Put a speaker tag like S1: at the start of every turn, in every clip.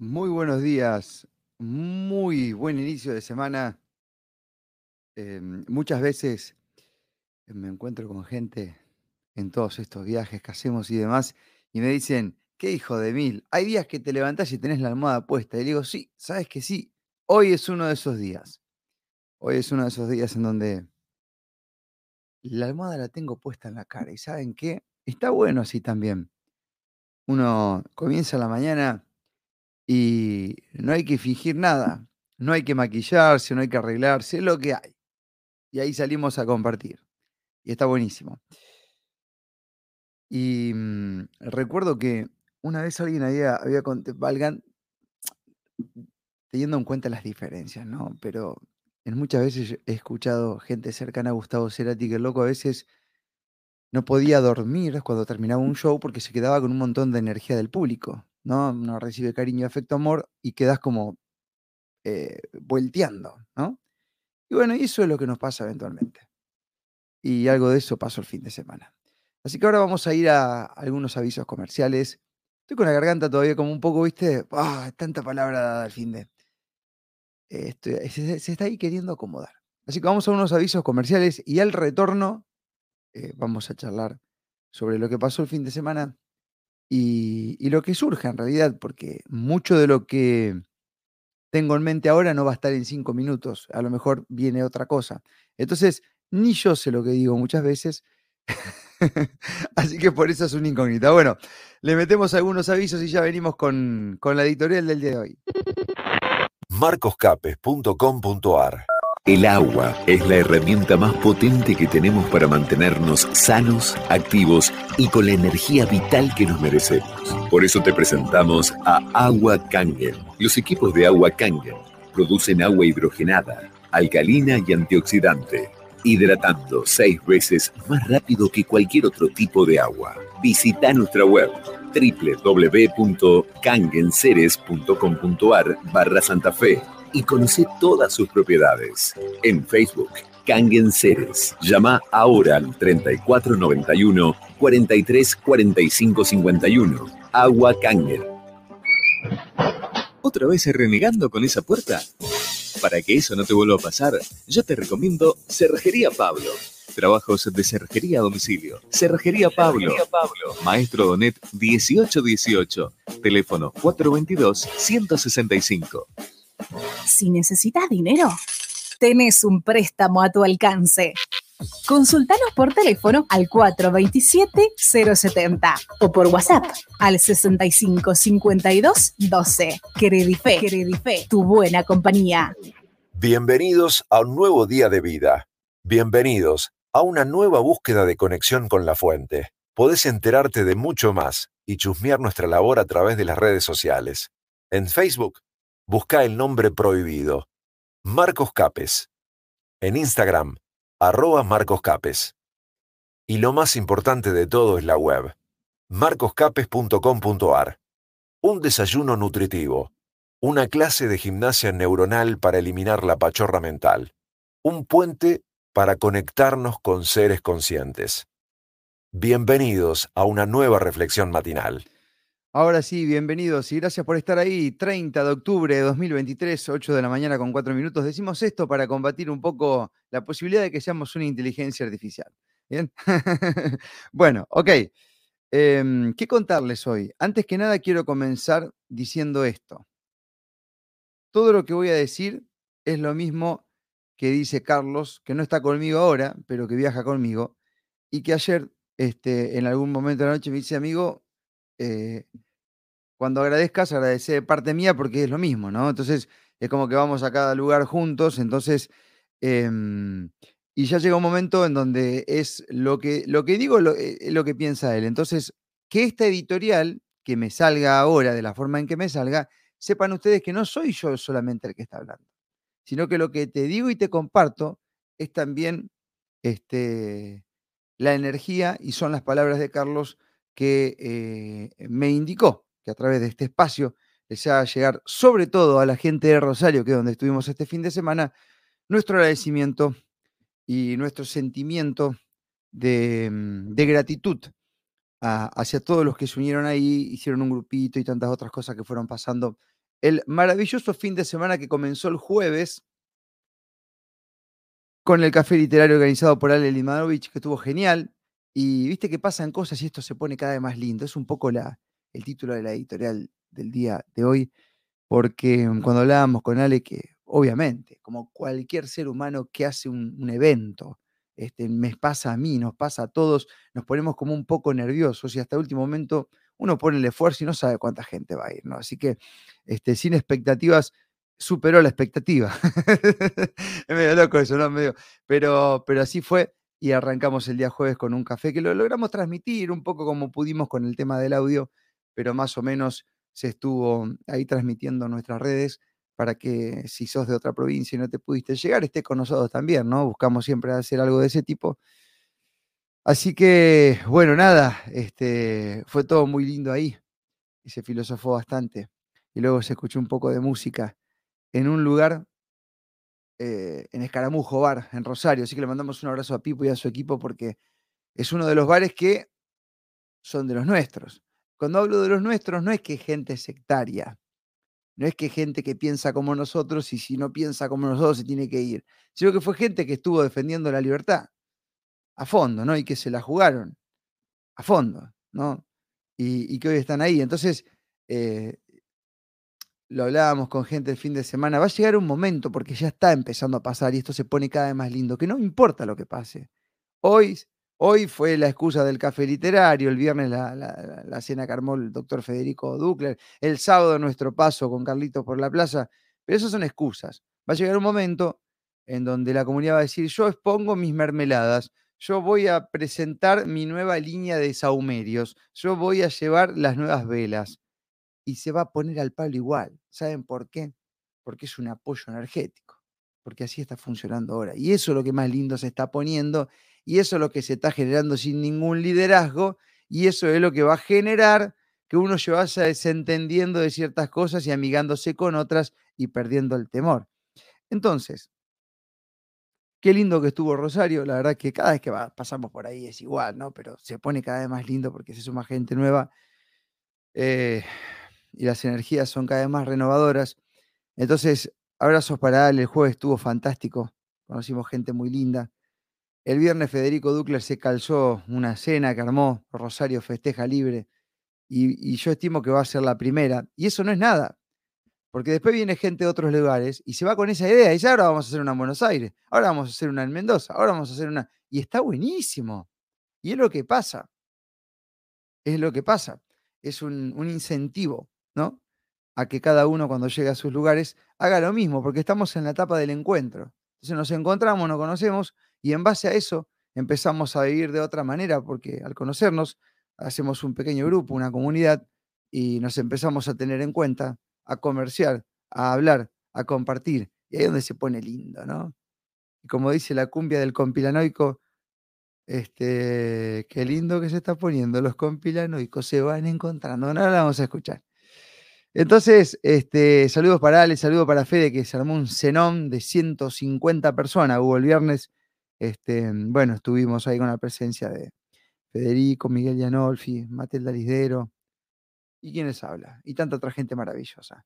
S1: Muy buenos días, muy buen inicio de semana. Em, muchas veces me encuentro con gente en todos estos viajes que hacemos y demás y me dicen, qué hijo de mil, hay días que te levantás y tenés la almohada puesta. Y digo, sí, sabes que sí, hoy es uno de esos días. Hoy es uno de esos días en donde la almohada la tengo puesta en la cara. ¿Y saben qué? Está bueno así también. Uno comienza la mañana y no hay que fingir nada, no hay que maquillarse, no hay que arreglarse, es lo que hay. Y ahí salimos a compartir. Y está buenísimo. Y mm, recuerdo que una vez alguien había, había valgan, teniendo en cuenta las diferencias, ¿no? Pero en muchas veces he escuchado gente cercana a Gustavo Cerati que el loco a veces no podía dormir cuando terminaba un show porque se quedaba con un montón de energía del público. ¿No? No recibe cariño, afecto, amor y quedas como eh, volteando, ¿no? Y bueno, eso es lo que nos pasa eventualmente. Y algo de eso pasó el fin de semana. Así que ahora vamos a ir a algunos avisos comerciales. Estoy con la garganta todavía como un poco, ¿viste? ¡Ah! Tanta palabra dada al fin de. se, está ahí queriendo acomodar. Así que vamos a unos avisos comerciales y al retorno eh, vamos a charlar sobre lo que pasó el fin de semana y, lo que surge en realidad, porque mucho de lo que tengo en mente ahora no va a estar en cinco minutos, a lo mejor viene otra cosa. Entonces, ni yo sé lo que digo muchas veces, así que por eso es una incógnita. Bueno, le metemos algunos avisos y ya venimos con, con la editorial del día de hoy.
S2: marcoscapes.com.ar el agua es la herramienta más potente que tenemos para mantenernos sanos, activos y con la energía vital que nos merecemos. Por eso te presentamos a Agua Kangen. Los equipos de Agua Kangen producen agua hidrogenada, alcalina y antioxidante, hidratando seis veces más rápido que cualquier otro tipo de agua. Visita nuestra web www.kangenceres.com.ar barra Santa Fe y conoce todas sus propiedades. En Facebook, Kangen Ceres. Llama ahora al 3491 43 45 51. Agua Kangen. ¿Otra vez renegando con esa puerta? Para que eso no te vuelva a pasar, yo te recomiendo Cerrajería Pablo. Trabajos de cerrajería a domicilio. Cerrajería Pablo. Pablo. Maestro Donet 1818. Teléfono 422 165.
S3: Si necesitas dinero, tenés un préstamo a tu alcance. Consultanos por teléfono al 427-070 o por WhatsApp al 6552 12. Credife, Credife, tu buena compañía.
S2: Bienvenidos a un nuevo día de vida. Bienvenidos a una nueva búsqueda de conexión con la fuente. Podés enterarte de mucho más y chusmear nuestra labor a través de las redes sociales. En Facebook busca el nombre prohibido. Marcos Capes. En Instagram, arroba Marcos Capes. Y lo más importante de todo es la web, marcoscapes.com.ar. Un desayuno nutritivo. Una clase de gimnasia neuronal para eliminar la pachorra mental. Un puente para conectarnos con seres conscientes. Bienvenidos a una nueva reflexión matinal.
S1: Ahora sí, bienvenidos y gracias por estar ahí. 30 de octubre de 2023, 8 de la mañana con 4 minutos. Decimos esto para combatir un poco la posibilidad de que seamos una inteligencia artificial. ¿Bien? bueno, ok. Em, ¿Qué contarles hoy? Antes que nada quiero comenzar diciendo esto. Todo lo que voy a decir es lo mismo que dice Carlos, que no está conmigo ahora, pero que viaja conmigo, y que ayer, este, en algún momento de la noche, me dice, amigo, eh, cuando agradezcas, agradece de parte mía porque es lo mismo, ¿no? Entonces, es como que vamos a cada lugar juntos, entonces, em, y ya llega un momento en donde es lo que, lo que digo, lo, eh, lo que piensa él. Entonces, que esta editorial, que me salga ahora de la forma en que me salga, sepan ustedes que no soy yo solamente el que está hablando, sino que lo que te digo y te comparto es también este, la energía y son las palabras de Carlos que eh, me indicó que a través de este espacio les haga llegar, sobre todo a la gente de Rosario, que es donde estuvimos este fin de semana, nuestro agradecimiento y nuestro sentimiento de, mm, gratitud hacia todos los que se unieron ahí, hicieron un grupito y tantas otras cosas que fueron pasando el maravilloso fin de semana que comenzó el jueves con el café literario organizado por Ale Limanovich, que estuvo genial. Y viste que pasan cosas y esto se pone cada vez más lindo. Es un poco la, el título de la editorial del día de hoy, porque cuando hablábamos con Ale, que obviamente, como cualquier ser humano que hace un, evento, este, me pasa a mí, nos pasa a todos, nos ponemos como un poco nerviosos y hasta el último momento uno pone el esfuerzo y no sabe cuánta gente va a ir, ¿no? Así que este, sin expectativas, superó la expectativa. es medio loco eso, ¿no? Medio, pero, pero así fue y arrancamos el día jueves con un café que lo logramos transmitir un poco como pudimos con el tema del audio, pero más o menos se estuvo ahí transmitiendo en nuestras redes para que si sos de otra provincia y no te pudiste llegar, estés con nosotros también, ¿no? Buscamos siempre hacer algo de ese tipo. Así que, bueno, nada, este, fue todo muy lindo ahí y se filosofó bastante. Y luego se escuchó un poco de música en un lugar, eh, en Escaramujo Bar, en Rosario. Así que le mandamos un abrazo a Pipo y a su equipo porque es uno de los bares que son de los nuestros. Cuando hablo de los nuestros, no es que gente sectaria, no es que gente que piensa como nosotros y si no piensa como nosotros se tiene que ir, sino que fue gente que estuvo defendiendo la libertad a fondo, ¿no? Y que se la jugaron a fondo, ¿no? Y, que hoy están ahí. Entonces, eh, lo hablábamos con gente el fin de semana, va a llegar un momento, porque ya está empezando a pasar y esto se pone cada vez más lindo, que no importa lo que pase. Hoy Hoy fue la excusa del café literario, el viernes la, cena que el doctor Federico Ducler, el sábado nuestro paso con Carlitos por la plaza, pero esas son excusas. Va a llegar un momento en donde la comunidad va a decir, yo expongo mis mermeladas, yo voy a presentar mi nueva línea de saumerios, yo voy a llevar las nuevas velas. Y se va a poner al palo igual. ¿Saben por qué? Porque es un apoyo energético, porque así está funcionando ahora. Y eso es lo que más lindo se está poniendo y eso es lo que se está generando sin ningún liderazgo y eso es lo que va a generar que uno se vaya desentendiendo de ciertas cosas y amigándose con otras y perdiendo el temor. Entonces, qué lindo que estuvo Rosario, la verdad que cada vez que pasamos por ahí es igual, ¿no? Pero se pone cada vez más lindo porque se suma gente nueva eh, y las energías son cada vez más renovadoras. Entonces, abrazos para él, el jueves estuvo fantástico, conocimos gente muy linda. El viernes Federico Ducler se calzó una cena que armó Rosario Festeja Libre y, yo estimo que va a ser la primera. Y eso no es nada, porque después viene gente de otros lugares y se va con esa idea y dice, ahora vamos a hacer una en Buenos Aires, ahora vamos a hacer una en Mendoza, ahora vamos a hacer una... Y está buenísimo. Y es lo que pasa. Es lo que pasa. Es un incentivo, ¿no? A que cada uno cuando llegue a sus lugares haga lo mismo, porque estamos en la etapa del encuentro. Entonces nos encontramos, nos conocemos y en base a eso empezamos a vivir de otra manera, porque al conocernos hacemos un pequeño grupo, una comunidad, y nos empezamos a tener en cuenta, a comerciar, a hablar, a compartir. Y ahí es donde se pone lindo, ¿no? Y como dice la cumbia del compilanoico, este, qué lindo que se está poniendo, los compilanoicos se van encontrando. Ahora la vamos a escuchar. Entonces, este, saludos para Ale, saludos para Fede, que se armó un cenón de 150 personas. Hubo el viernes este, bueno, estuvimos ahí con la presencia de Federico, Miguel Yanolfi, Matilda Lisdero, y quién les habla, y tanta otra gente maravillosa.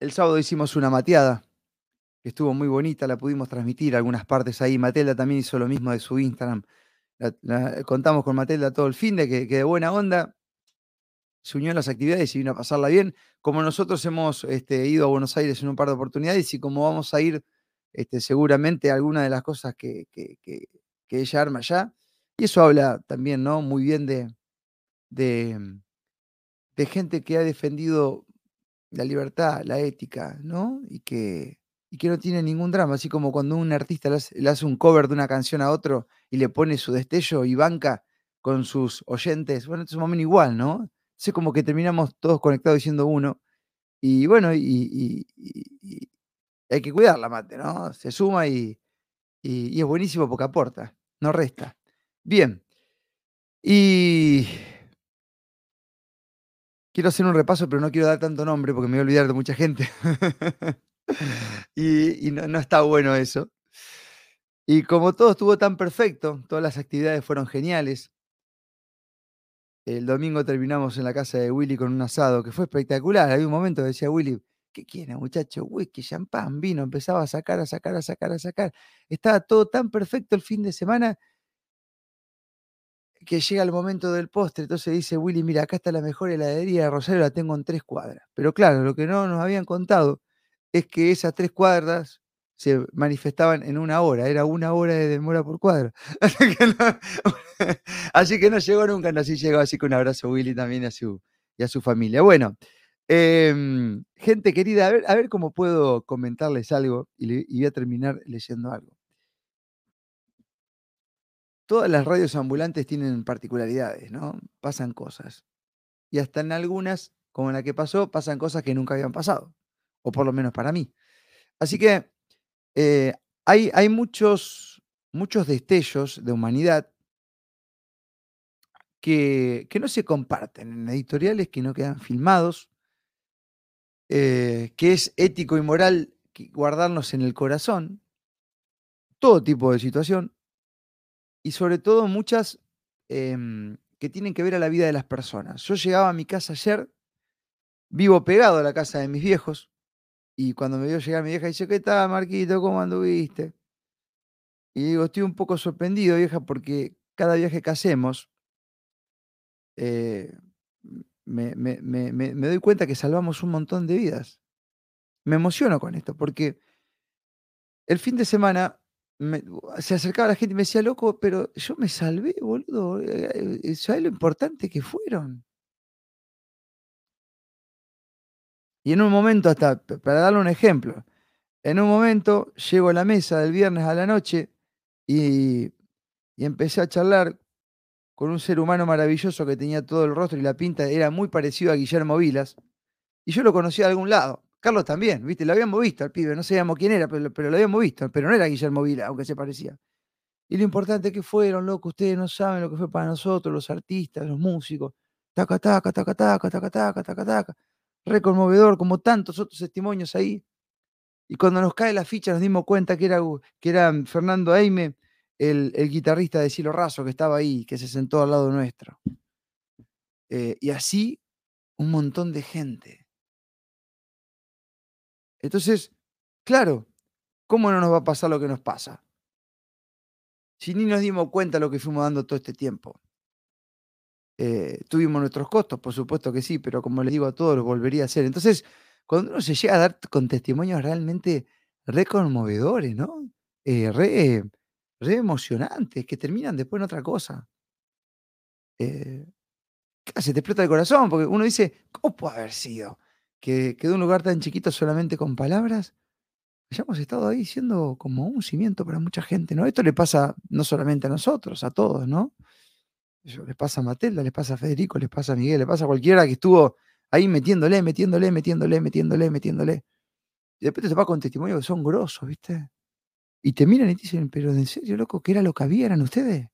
S1: El sábado hicimos una mateada, que estuvo muy bonita, la pudimos transmitir algunas partes ahí. Matilda también hizo lo mismo de su Instagram. contamos con Matilda todo el fin de que, de buena onda se unió a las actividades y vino a pasarla bien. Como nosotros hemos este, ido a Buenos Aires en un par de oportunidades y como vamos a ir este, seguramente alguna de las cosas que, ella arma ya. Y eso habla también, ¿no? Muy bien de, de, gente que ha defendido la libertad, la ética, ¿no? Y que, y que no tiene ningún drama, así como cuando un artista le hace, un cover de una canción a otro y le pone su destello y banca con sus oyentes, bueno, es un igual, ¿no? Es como que terminamos todos conectados diciendo uno. Y bueno, y, hay que cuidar la mate, ¿no? Se suma y, es buenísimo porque aporta, no resta. Bien. Y quiero hacer un repaso, pero no quiero dar tanto nombre porque me voy a olvidar de mucha gente. y, no, no, está bueno eso. Y como todo estuvo tan perfecto, todas las actividades fueron geniales. El domingo terminamos en la casa de Willy con un asado que fue espectacular. Había un momento que decía Willy, ¿qué quiere, muchacho? Whisky, champán, vino. Empezaba a sacar, a sacar, a sacar, a sacar. Estaba todo tan perfecto el fin de semana que llega el momento del postre. Entonces dice Willy, mira, acá está la mejor heladería de Rosario, la tengo en tres cuadras. Pero claro, lo que no nos habían contado es que esas tres cuadras se manifestaban en una hora, era una hora de demora por cuadro. Así que no, llegó nunca, no, así llegó, así que un abrazo Willy también a su, y a su familia. Bueno, em, gente querida, a ver, a ver cómo puedo comentarles algo y, y voy a terminar leyendo algo. Todas las radios ambulantes tienen particularidades, ¿no? Pasan cosas. Y hasta en algunas, como en la que pasó, pasan cosas que nunca habían pasado, o por lo menos para mí. Así que eh, hay, muchos, destellos de humanidad que, que, no se comparten en editoriales que no quedan filmados, eh, que es ético y moral guardarnos en el corazón, todo tipo de situación, y sobre todo muchas em, que tienen que ver a la vida de las personas. Yo llegaba a mi casa ayer, vivo pegado a la casa de mis viejos, y cuando me vio llegar mi vieja, dice, ¿qué tal, Marquito? ¿Cómo anduviste? Y digo, estoy un poco sorprendido, vieja, porque cada viaje que hacemos, eh, me, me, doy cuenta que salvamos un montón de vidas. Me emociono con esto, porque el fin de semana se acercaba la gente y me decía, loco, pero yo me salvé, boludo. Eh, eh, ¿Sabes lo importante que fueron? Y en un momento, hasta para darle un ejemplo, en un momento llego a la mesa del viernes a la noche y, y empecé a charlar con un ser humano maravilloso que tenía todo el rostro y la pinta, era muy parecido a Guillermo Vilas, y yo lo conocía de algún lado. Carlos también, ¿viste? Lo habíamos visto al pibe, no sabíamos quién era, pero, lo habíamos visto, pero no era Guillermo Vila, aunque se parecía. Y lo importante que fueron, loco, ustedes no saben lo que fue para nosotros, los artistas, los músicos. Taca, taca, taca, taca, taca, taca, taca, taca. Re conmovedor, como tantos otros testimonios ahí. Y cuando nos cae la ficha nos dimos cuenta que era, que era Fernando Aime, el, guitarrista de Cielo Raso que estaba ahí, que se sentó al lado nuestro. Eh, y así un montón de gente. Entonces, claro, ¿cómo no nos va a pasar lo que nos pasa? Si ni nos dimos cuenta lo que fuimos dando todo este tiempo. Eh, tuvimos nuestros costos, por supuesto que sí, pero como les digo a todos, lo volvería a hacer. Entonces, cuando uno se llega a dar con testimonios realmente re conmovedores, ¿no? Eh, re, emocionantes, que terminan después en otra cosa. Eh, se te explota el corazón, porque uno dice, ¿cómo puede haber sido? que, de un lugar tan chiquito solamente con palabras, hayamos estado ahí siendo como un cimiento para mucha gente, ¿no? Esto le pasa no solamente a nosotros, a todos, ¿no? Les pasa a Matelda, les pasa a Federico, les pasa a Miguel, les pasa a cualquiera que estuvo ahí metiéndole, metiéndole, metiéndole, metiéndole, metiéndole. Y después te va con testimonios que son grosos, ¿viste? Y te miran y te dicen, pero ¿en serio, loco? ¿Qué era lo que había? ¿Eran ustedes?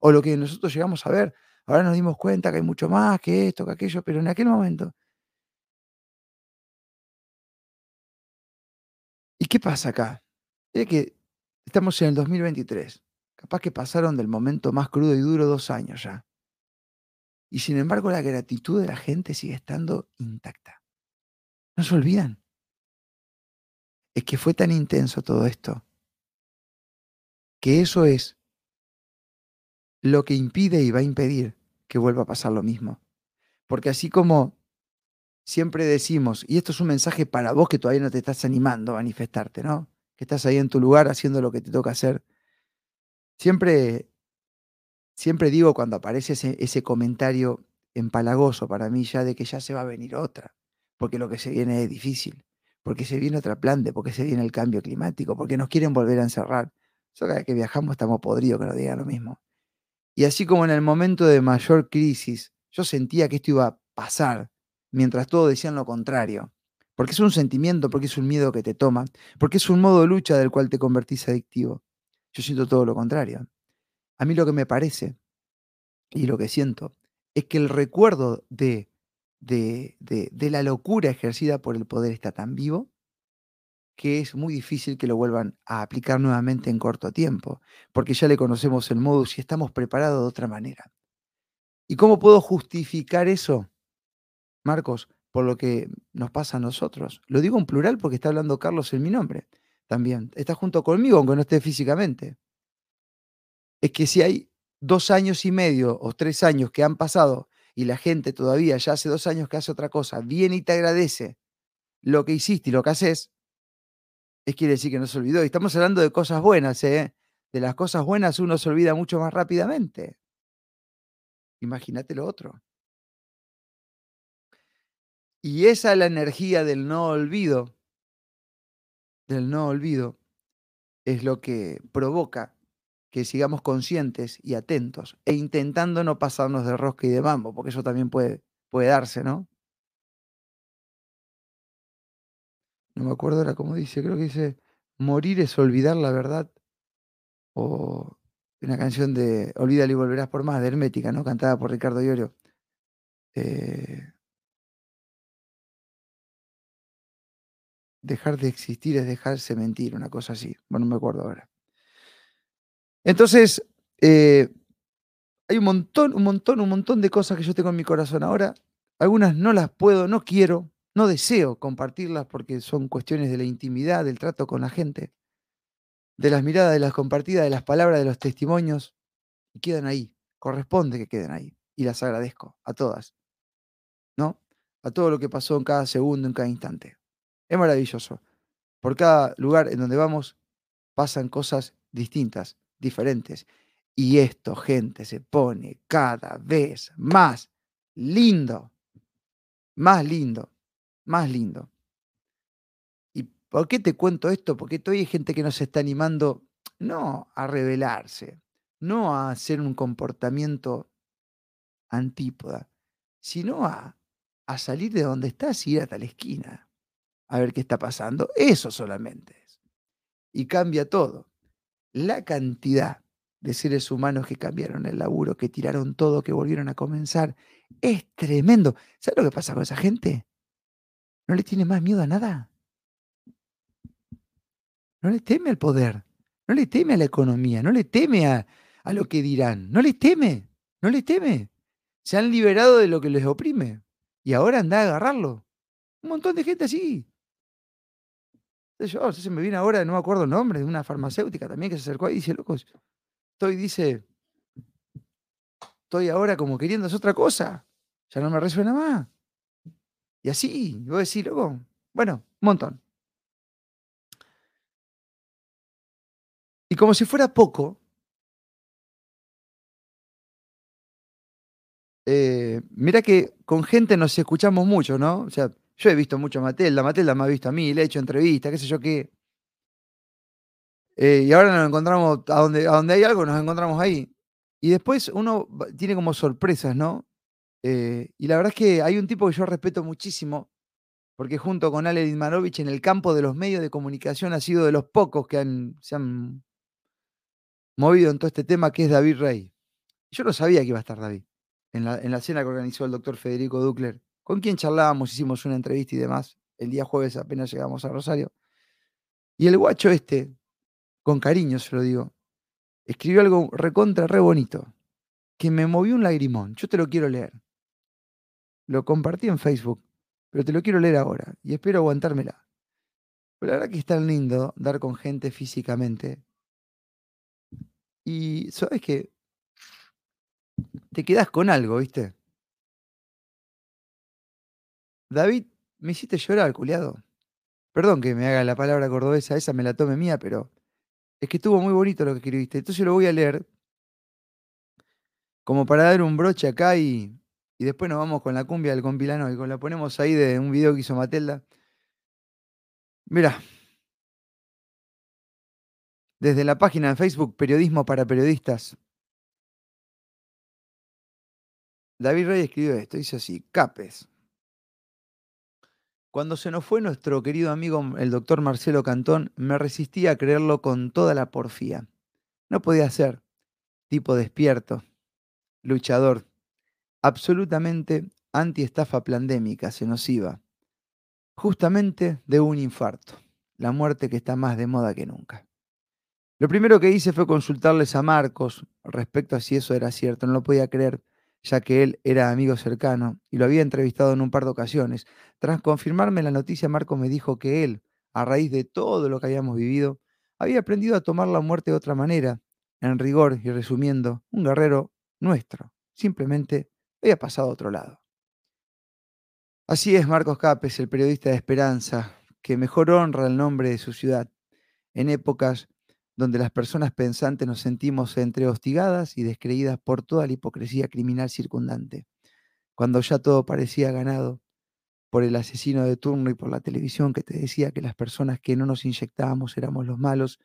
S1: O lo que nosotros llegamos a ver. Ahora nos dimos cuenta que hay mucho más que esto, que aquello, pero en aquel momento ¿Y qué pasa acá? Es que estamos en el 2023. Capaz que pasaron del momento más crudo y duro dos años ya. Y sin embargo la gratitud de la gente sigue estando intacta. No se olvidan. Es que fue tan intenso todo esto que eso es lo que impide y va a impedir que vuelva a pasar lo mismo. Porque así como siempre decimos, y esto es un mensaje para vos que todavía no te estás animando a manifestarte, ¿no? Que estás ahí en tu lugar haciendo lo que te toca hacer. Siempre, siempre digo cuando aparece ese, comentario empalagoso para mí ya de que ya se va a venir otra, porque lo que se viene es difícil, porque se viene otra planta, porque se viene el cambio climático, porque nos quieren volver a encerrar. Yo cada vez que viajamos estamos podridos que nos digan lo mismo. Y así como en el momento de mayor crisis, yo sentía que esto iba a pasar, mientras todos decían lo contrario. Porque es un sentimiento, porque es un miedo que te toma, porque es un modo de lucha del cual te convertís adictivo. Yo siento todo lo contrario. A mí lo que me parece y lo que siento es que el recuerdo de, de, de, la locura ejercida por el poder está tan vivo que es muy difícil que lo vuelvan a aplicar nuevamente en corto tiempo, porque ya le conocemos el modus y estamos preparados de otra manera. ¿Y cómo puedo justificar eso, Marcos, por lo que nos pasa a nosotros? Lo digo en plural porque está hablando Carlos en mi nombre también. Está junto conmigo, aunque no esté físicamente. Es que si hay dos años y medio o tres años que han pasado y la gente todavía ya hace dos años que hace otra cosa, viene y te agradece lo que hiciste y lo que haces, es quiere decir que no se olvidó. Y estamos hablando de cosas buenas, ¿eh? De las cosas buenas uno se olvida mucho más rápidamente. Imagínate lo otro. Y esa es la energía del no olvido, del no olvido, es lo que provoca que sigamos conscientes y atentos e intentando no pasarnos de rosca y de mambo, porque eso también puede, puede darse, ¿no? No me acuerdo ahora cómo dice, creo que dice, morir es olvidar la verdad. O una canción de Olvídalo y volverás por más, de Hermética, ¿no? Cantada por Ricardo Iorio. Eh, dejar de existir es dejarse mentir, una cosa así. Bueno, no me acuerdo ahora. Entonces, eh, hay un montón, un montón, un montón de cosas que yo tengo en mi corazón ahora. Algunas no las puedo, no quiero, no deseo compartirlas porque son cuestiones de la intimidad, del trato con la gente, de las miradas, de las compartidas, de las palabras, de los testimonios, y quedan ahí. Corresponde que queden ahí. Y las agradezco a todas. ¿No? A todo lo que pasó en cada segundo, en cada instante. Es maravilloso. Por cada lugar en donde vamos pasan cosas distintas, diferentes. Y esto, gente, se pone cada vez más lindo. Más lindo más lindo. ¿Y por qué te cuento esto? Porque todavía hay gente que nos está animando no a rebelarse, no a hacer un comportamiento antípoda, sino a, a salir de donde estás y ir hasta la esquina a ver qué está pasando. Eso solamente es. Y cambia todo. La cantidad de seres humanos que cambiaron el laburo, que tiraron todo, que volvieron a comenzar, es tremendo. ¿Sabes lo que pasa con esa gente? ¿No le tiene más miedo a nada? No le teme al poder, no le teme a la economía, no le teme a, a lo que dirán, no le teme, no le teme. Se han liberado de lo que les oprime y ahora anda a agarrarlo. Un montón de gente así. Yo, se me viene ahora, no me acuerdo el nombre, de una farmacéutica también que se acercó y dice, locos, estoy, dice, estoy ahora como queriendo hacer otra cosa. Ya no me resuena más. Y así, vos decís, loco, bueno, un montón. Y como si fuera poco, eh, mira que con gente nos escuchamos mucho, ¿no? O sea, yo he visto mucho a Matelda, Matelda me ha visto a mí, le he hecho entrevistas, qué sé yo qué. Eh, y ahora nos encontramos, a donde, a donde hay algo, nos encontramos ahí. Y después uno tiene como sorpresas, ¿no? Eh, y la verdad es que hay un tipo que yo respeto muchísimo, porque junto con Ale Didmanovich en el campo de los medios de comunicación ha sido de los pocos que se han movido en todo este tema, que es David Rey. Yo no sabía que iba a estar David en la, en la cena que organizó el doctor Federico Ducler, con quien charlábamos, hicimos una entrevista y demás. El día jueves apenas llegamos a Rosario. Y el guacho este, con cariño se lo digo, escribió algo recontra, re bonito, que me movió un lagrimón. Yo te lo quiero leer. Lo compartí en Facebook, pero te lo quiero leer ahora y espero aguantármela. Pero la verdad que es tan lindo dar con gente físicamente. Y sabes que te quedas con algo, ¿viste? David, me hiciste llorar, culiado. Perdón que me haga la palabra cordobesa, esa me la tome mía, pero es que estuvo muy bonito lo que escribiste. Entonces lo voy a leer como para dar un broche acá y, y después nos vamos con la cumbia del compilano y la ponemos ahí de un video que hizo Matelda. Mira, desde la página de Facebook Periodismo para Periodistas, David Rey escribió esto, dice así, Capes. Cuando se nos fue nuestro querido amigo el doctor Marcelo Cantón, me resistí a creerlo con toda la porfía. No podía ser. Tipo despierto, luchador, absolutamente anti-estafa pandémica, se nos iba, justamente de un infarto, la muerte que está más de moda que nunca. Lo primero que hice fue consultarles a Marcos respecto a si eso era cierto, no lo podía creer. Ya que él era amigo cercano y lo había entrevistado en un par de ocasiones. Tras confirmarme la noticia, Marco me dijo que él, a raíz de todo lo que habíamos vivido, había aprendido a tomar la muerte de otra manera. En rigor y resumiendo, un guerrero nuestro, simplemente había pasado a otro lado. Así es Marcos Capes, el periodista de Esperanza, que mejor honra el nombre de su ciudad, en épocas donde las personas pensantes nos sentimos entre hostigadas y descreídas por toda la hipocresía criminal circundante, cuando ya todo parecía ganado por el asesino de turno y por la televisión que te decía que las personas que no nos inyectábamos éramos los malos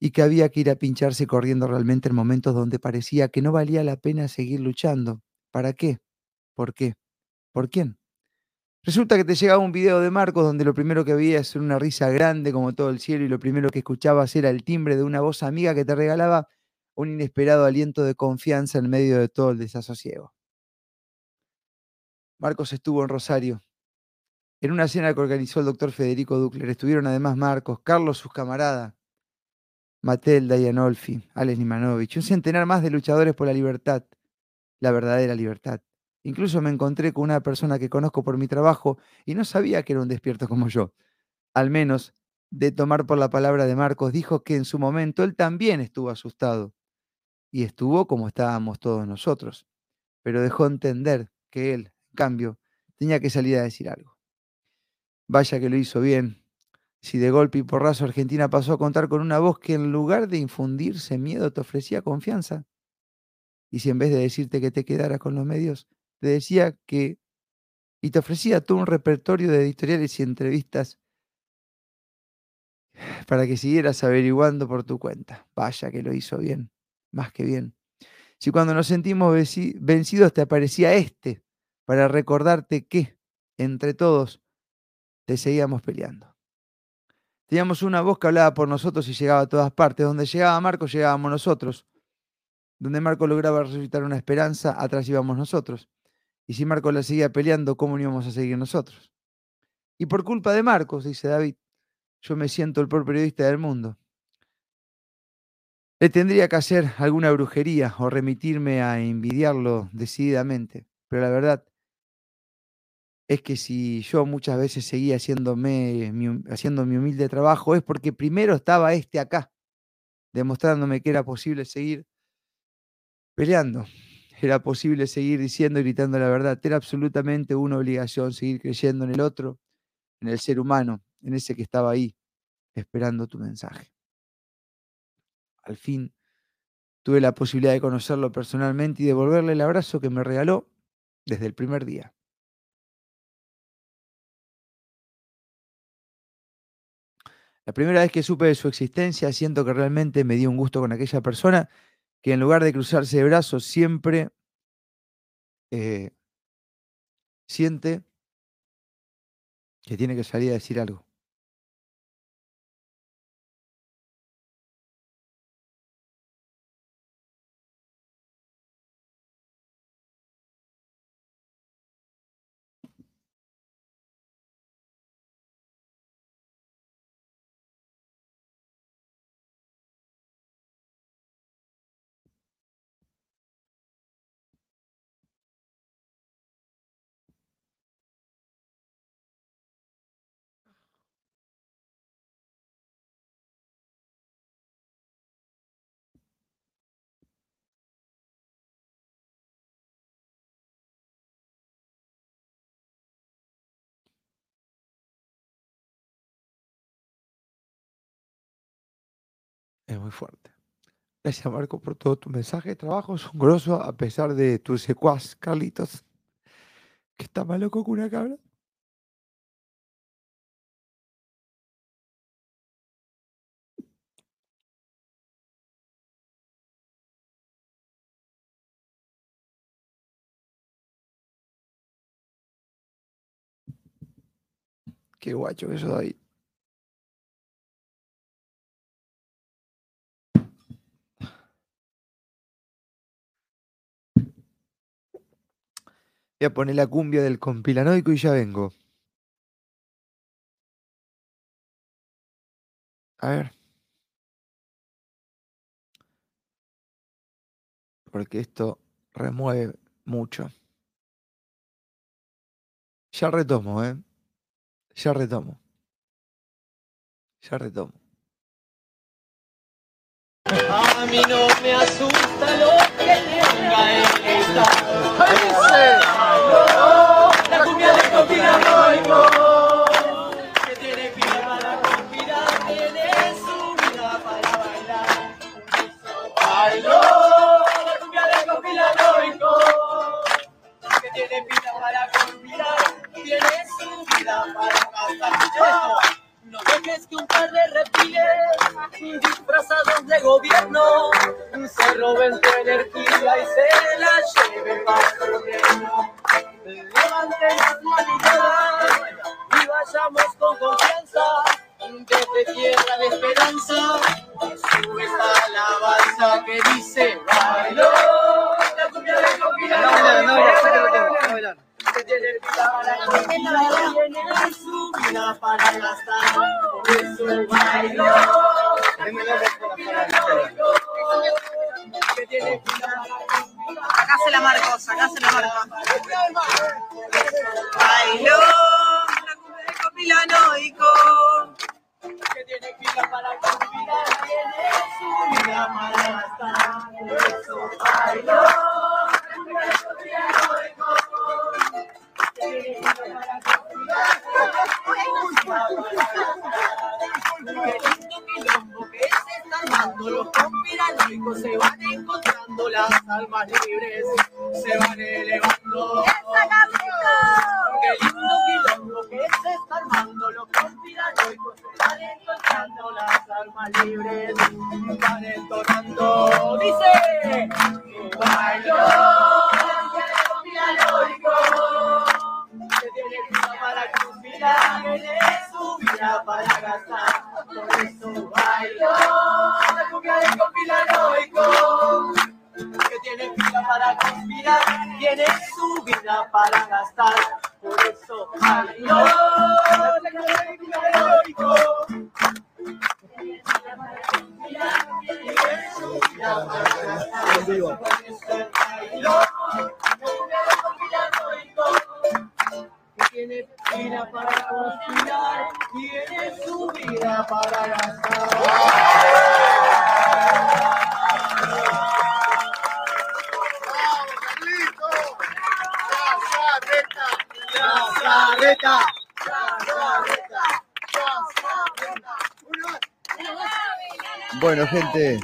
S1: y que había que ir a pincharse corriendo realmente en momentos donde parecía que no valía la pena seguir luchando. ¿Para qué? ¿Por qué? ¿Por quién? Resulta que te llegaba un video de Marcos donde lo primero que veías era una risa grande como todo el cielo y lo primero que escuchabas era el timbre de una voz amiga que te regalaba un inesperado aliento de confianza en medio de todo el desasosiego. Marcos estuvo en Rosario. En una cena que organizó el doctor Federico Ducler estuvieron además Marcos, Carlos, sus camaradas, Matelda y Anolfi, Alex Nimanovich, un centenar más de luchadores por la libertad, la verdadera libertad. Incluso me encontré con una persona que conozco por mi trabajo y no sabía que era un despierto como yo. Al menos, de tomar por la palabra de Marcos, dijo que en su momento él también estuvo asustado. Y estuvo como estábamos todos nosotros. Pero dejó entender que él, en cambio, tenía que salir a decir algo. Vaya que lo hizo bien. Si de golpe y porrazo Argentina pasó a contar con una voz que en lugar de infundirse miedo te ofrecía confianza. Y si en vez de decirte que te quedaras con los medios, te decía que, y te ofrecía todo un repertorio de editoriales y entrevistas para que siguieras averiguando por tu cuenta. Vaya que lo hizo bien, más que bien. Si cuando nos sentimos vencidos te aparecía este para recordarte que, entre todos, te seguíamos peleando. Teníamos una voz que hablaba por nosotros y llegaba a todas partes. Donde llegaba Marco, llegábamos nosotros. Donde Marco lograba resucitar una esperanza, atrás íbamos nosotros. Y si Marcos la seguía peleando, ¿cómo no íbamos a seguir nosotros? Y por culpa de Marcos, dice David, yo me siento el peor periodista del mundo. Le tendría que hacer alguna brujería o remitirme a envidiarlo decididamente. Pero la verdad es que si yo muchas veces seguía haciéndome, haciendo mi humilde trabajo, es porque primero estaba este acá, demostrándome que era posible seguir peleando era posible seguir diciendo y gritando la verdad. Era absolutamente una obligación seguir creyendo en el otro, en el ser humano, en ese que estaba ahí, esperando tu mensaje. Al fin tuve la posibilidad de conocerlo personalmente y devolverle el abrazo que me regaló desde el primer día. La primera vez que supe de su existencia, siento que realmente me dio un gusto con aquella persona que en lugar de cruzarse de brazos siempre eh, siente que tiene que salir a decir algo. Es muy fuerte. Gracias, Marco, por todo tu mensaje. Trabajo asombroso a pesar de tu secuaz, Carlitos, que está más loco que una cabra. Qué guacho que eso ahí. Voy a poner la cumbia del compilanoico y ya vengo. A ver. Porque esto remueve mucho. Ya retomo, ¿eh? Ya retomo. Ya retomo.
S4: A mí no me asusta lo que tenga el Estado. Para conspirar, tiene su vida para gastar. No dejes que un par de reptiles disfrazados de gobierno se roben tu energía y se la lleven para su
S1: gente,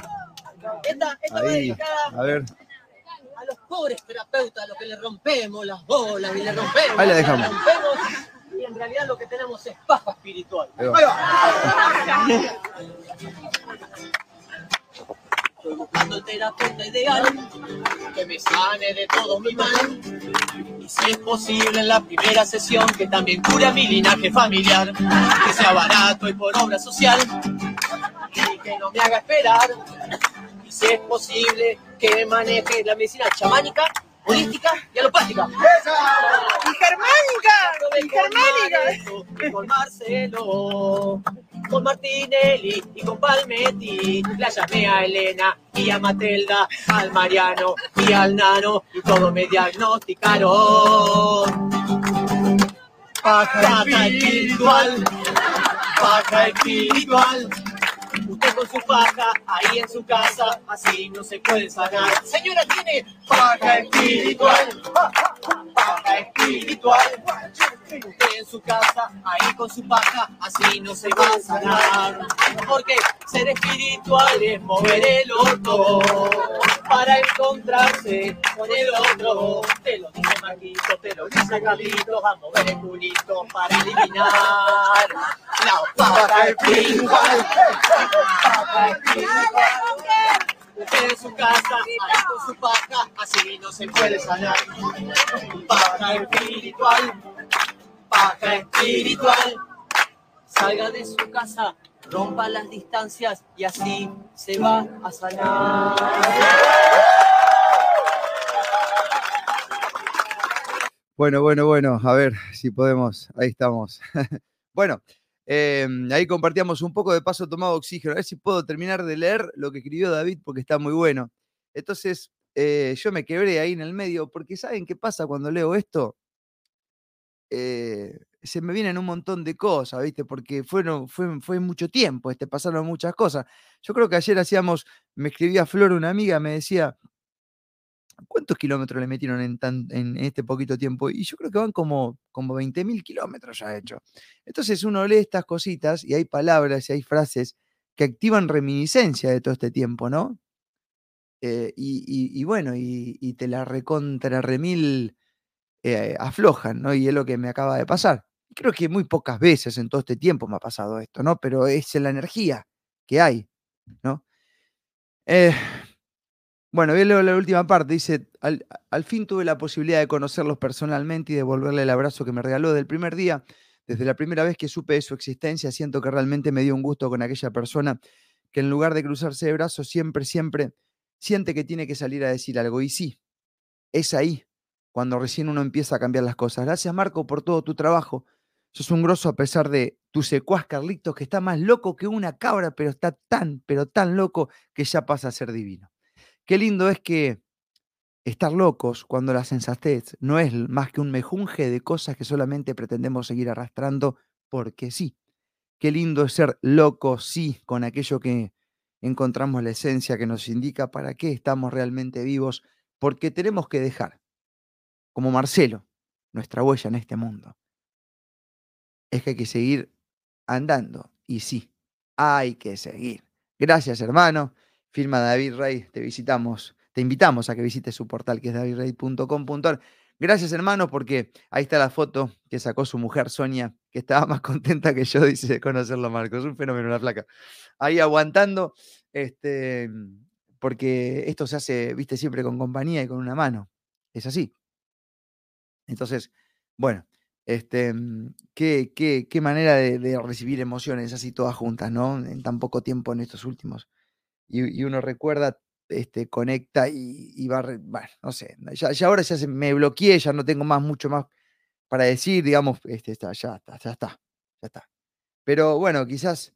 S4: Esta, esta va dedicada
S1: a ver,
S4: a los pobres terapeutas, a los que le rompemos las bolas y le rompemos.
S1: Ahí la dejamos.
S4: rompemos, y en realidad lo que tenemos es paja espiritual.
S1: ahí va.
S4: Estoy buscando el terapeuta ideal que me sane de todo mi mal. Y si es posible en la primera sesión que también cure mi linaje familiar, que sea barato y por obra social que no me haga esperar. Y si es posible que maneje la medicina chamánica, holística y alopática.
S5: ¡Y germánica! ¡Y germánica!
S4: Con Marcelo, con Martinelli y con Palmetti. La llamé a Elena y a Matelda, al Mariano y al Nano y todo me diagnosticaron. Paja espiritual, paja espiritual. Con su paja ahí en su casa, así no se puede sanar. Señora, tiene paja espiritual, paja espiritual. Usted en su casa, ahí con su paja, así no se va a sanar. Porque ser espiritual es mover el otro para encontrarse con el otro. Te lo dice Marquito, te lo dice Carlitos, a mover el culito para eliminar en su casa, con su paja, así no se puede sanar. Paja espiritual, paja espiritual. Salga de su casa, rompa las distancias y así se va a sanar.
S1: Bueno, bueno, bueno, a ver si podemos, ahí estamos. bueno, eh, ahí compartíamos un poco de paso tomado oxígeno. A ver si puedo terminar de leer lo que escribió David porque está muy bueno. Entonces, eh, yo me quebré ahí en el medio, porque ¿saben qué pasa cuando leo esto? Eh, se me vienen un montón de cosas, ¿viste? Porque fueron, fue, fue mucho tiempo, este, pasaron muchas cosas. Yo creo que ayer hacíamos, me escribía Flor, una amiga, me decía, ¿cuántos kilómetros le metieron en, tan, en este poquito tiempo? Y yo creo que van como, como 20.000 kilómetros ya hecho. Entonces uno lee estas cositas y hay palabras y hay frases que activan reminiscencia de todo este tiempo, ¿no? Eh, y, bueno, y, te la recontra remil eh, aflojan, ¿no? Y es lo que me acaba de pasar. Creo que muy pocas veces en todo este tiempo me ha pasado esto, ¿no? Pero es la energía que hay, ¿no? Eh, bueno, voy la última parte. Dice, al, al, fin tuve la posibilidad de conocerlos personalmente y devolverle el abrazo que me regaló del primer día. Desde la primera vez que supe de su existencia, siento que realmente me dio un gusto con aquella persona que en lugar de cruzarse de brazos, siempre, siempre siente que tiene que salir a decir algo. Y sí, es ahí cuando recién uno empieza a cambiar las cosas. Gracias, Marco, por todo tu trabajo. Sos un grosso a pesar de tu secuaz Carlitos, que está más loco que una cabra, pero está tan, pero tan loco que ya pasa a ser divino. Qué lindo es que estar locos cuando la sensatez no es más que un mejunje de cosas que solamente pretendemos seguir arrastrando porque sí. Qué lindo es ser locos, sí, con aquello que encontramos la esencia que nos indica para qué estamos realmente vivos, porque tenemos que dejar, como Marcelo, nuestra huella en este mundo. Es que hay que seguir andando, y sí, hay que seguir. Gracias, hermano. Firma David Rey, te visitamos, te invitamos a que visites su portal que es davidrey.com.ar. Gracias, hermano, porque ahí está la foto que sacó su mujer Sonia, que estaba más contenta que yo, dice, de conocerlo, Marcos. Un fenómeno la placa. Ahí aguantando, este, porque esto se hace, viste, siempre con compañía y con una mano. Es así. Entonces, bueno, este, qué, qué, qué manera de, de, recibir emociones así todas juntas, ¿no? En tan poco tiempo en estos últimos y, uno recuerda, este, conecta y, va, bueno, no sé, ya, ahora ya me bloqueé, ya no tengo más, mucho más para decir, digamos, este, está, ya está, ya está, ya está. Pero bueno, quizás,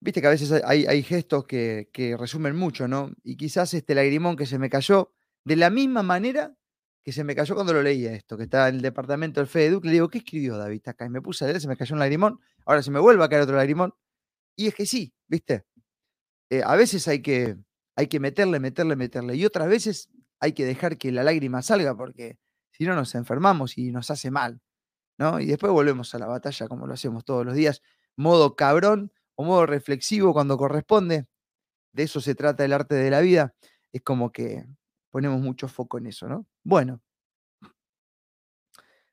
S1: viste que a veces hay, hay gestos que, que, resumen mucho, ¿no? Y quizás este lagrimón que se me cayó, de la misma manera que se me cayó cuando lo leía esto, que está en el departamento del Fede Duque, le digo, ¿qué escribió David acá? Y me puse a leer, se me cayó un lagrimón, ahora se me vuelve a caer otro lagrimón. Y es que sí, ¿viste? Eh, a veces hay que, hay que meterle, meterle, meterle. Y otras veces hay que dejar que la lágrima salga porque si no nos enfermamos y nos hace mal. ¿no? Y después volvemos a la batalla como lo hacemos todos los días, modo cabrón o modo reflexivo cuando corresponde. De eso se trata el arte de la vida. Es como que ponemos mucho foco en eso, ¿no? Bueno.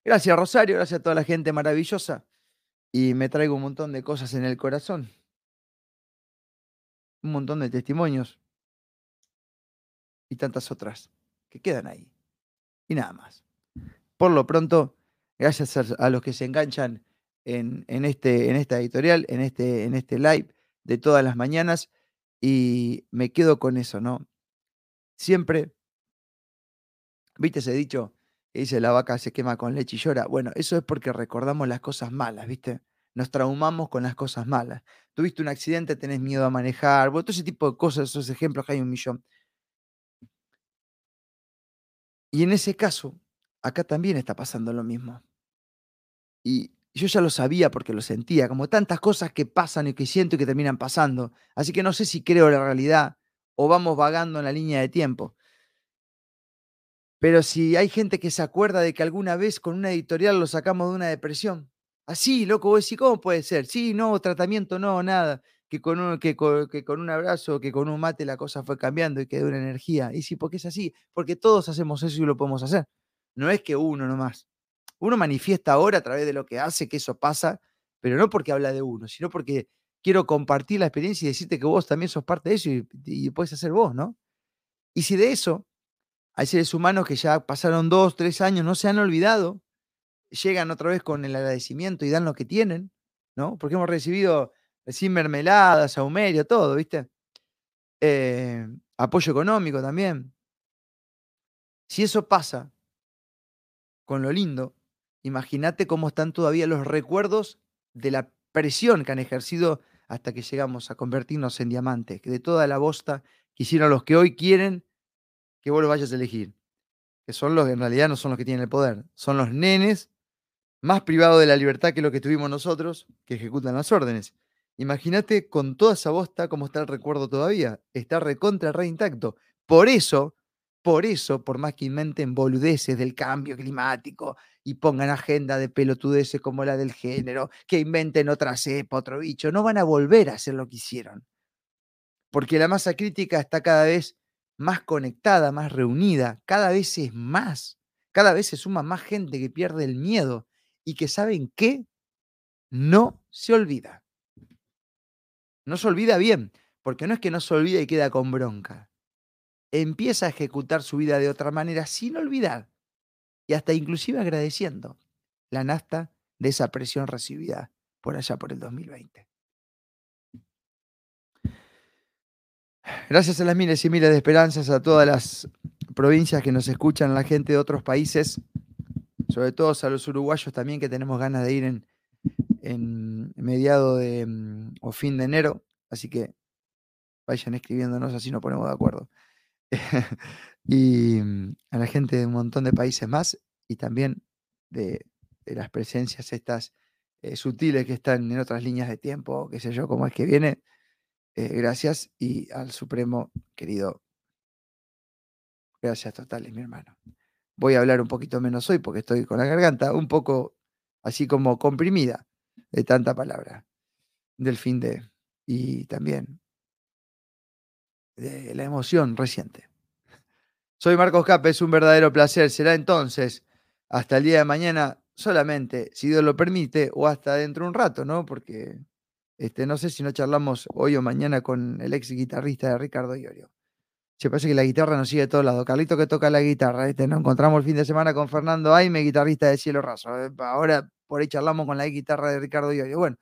S1: Gracias Rosario, gracias a toda la gente maravillosa. Y me traigo un montón de cosas en el corazón un montón de testimonios y tantas otras que quedan ahí. Y nada más. Por lo pronto, gracias a, los que se enganchan en, en, este, en esta editorial, en este, en este live de todas las mañanas, y me quedo con eso, ¿no? Siempre, ¿viste ese dicho que dice la vaca se quema con leche y llora? Bueno, eso es porque recordamos las cosas malas, ¿viste? Nos traumamos con las cosas malas. Tuviste un accidente, tenés miedo a manejar, todo ese tipo de cosas, esos ejemplos que hay un millón. Y en ese caso, acá también está pasando lo mismo. Y yo ya lo sabía porque lo sentía, como tantas cosas que pasan y que siento y que terminan pasando. Así que no sé si creo la realidad o vamos vagando en la línea de tiempo. Pero si hay gente que se acuerda de que alguna vez con una editorial lo sacamos de una depresión, Así, loco, vos decís, ¿cómo puede ser? Sí, no, tratamiento, no, nada. Que con, un, que, con, que con un abrazo, que con un mate la cosa fue cambiando y quedó una energía. Y sí, porque es así, porque todos hacemos eso y lo podemos hacer. No es que uno nomás. Uno manifiesta ahora a través de lo que hace que eso pasa, pero no porque habla de uno, sino porque quiero compartir la experiencia y decirte que vos también sos parte de eso y, y puedes hacer vos, ¿no? Y si de eso hay seres humanos que ya pasaron dos, tres años, no se han olvidado, llegan otra vez con el agradecimiento y dan lo que tienen, ¿no? Porque hemos recibido sin mermeladas, saumerio, todo, ¿viste? Eh, apoyo económico también. Si eso pasa con lo lindo, imagínate cómo están todavía los recuerdos de la presión que han ejercido hasta que llegamos a convertirnos en diamantes, de toda la bosta que hicieron los que hoy quieren que vos los vayas a elegir. Que son los que en realidad no son los que tienen el poder. Son los nenes más privados de la libertad que lo que tuvimos nosotros, que ejecutan las órdenes. Imagínate con toda esa bosta cómo está el recuerdo todavía. Está recontra, re intacto. Por eso, por eso, por más que inventen boludeces del cambio climático y pongan agenda de pelotudeces como la del género, que inventen otra cepa, otro bicho, no van a volver a hacer lo que hicieron. Porque la masa crítica está cada vez más conectada, más reunida, cada vez es más, cada vez se suma más gente que pierde el miedo y que saben que no se olvida. No se olvida bien, porque no es que no se olvida y queda con bronca. Empieza a ejecutar su vida de otra manera sin olvidar y hasta inclusive agradeciendo la nafta de esa presión recibida por allá por el 2020. Gracias a las miles y miles de esperanzas a todas las provincias que nos escuchan, la gente de otros países, sobre todo a los uruguayos también que tenemos ganas de ir en, en mediado de, mm, o fin de enero, así que vayan escribiéndonos, así nos ponemos de acuerdo. y mm, a la gente de un montón de países más y también de, las presencias estas eh, sutiles que están en otras líneas de tiempo, qué sé yo, cómo es que viene. Eh, gracias y al Supremo, querido. Gracias totales, mi hermano. Voy a hablar un poquito menos hoy porque estoy con la garganta un poco así como comprimida de tanta palabra del fin de y también de la emoción reciente. Soy Marcos Cape, es un verdadero placer. Será entonces hasta el día de mañana solamente, si Dios lo permite, o hasta dentro de un rato, ¿no? Porque este, no sé si no charlamos hoy o mañana con el ex guitarrista de Ricardo Iorio. Se parece que la guitarra nos sigue de todos lados. Carlito que toca la guitarra. Este, nos encontramos el fin de semana con Fernando Aime, guitarrista de Cielo Raso. Ahora por ahí charlamos con la guitarra de Ricardo Iorio. Bueno,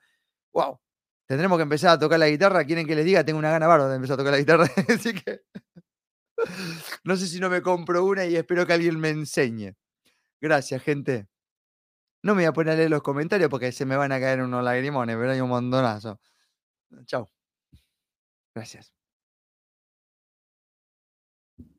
S1: wow. Tendremos que empezar a tocar la guitarra. ¿Quieren que les diga? Tengo una gana barba de empezar a tocar la guitarra. Así que no sé si no me compro una y espero que alguien me enseñe. Gracias, gente. No me voy a poner a leer los comentarios porque se me van a caer unos lagrimones, pero hay un montonazo. Chao. Gracias.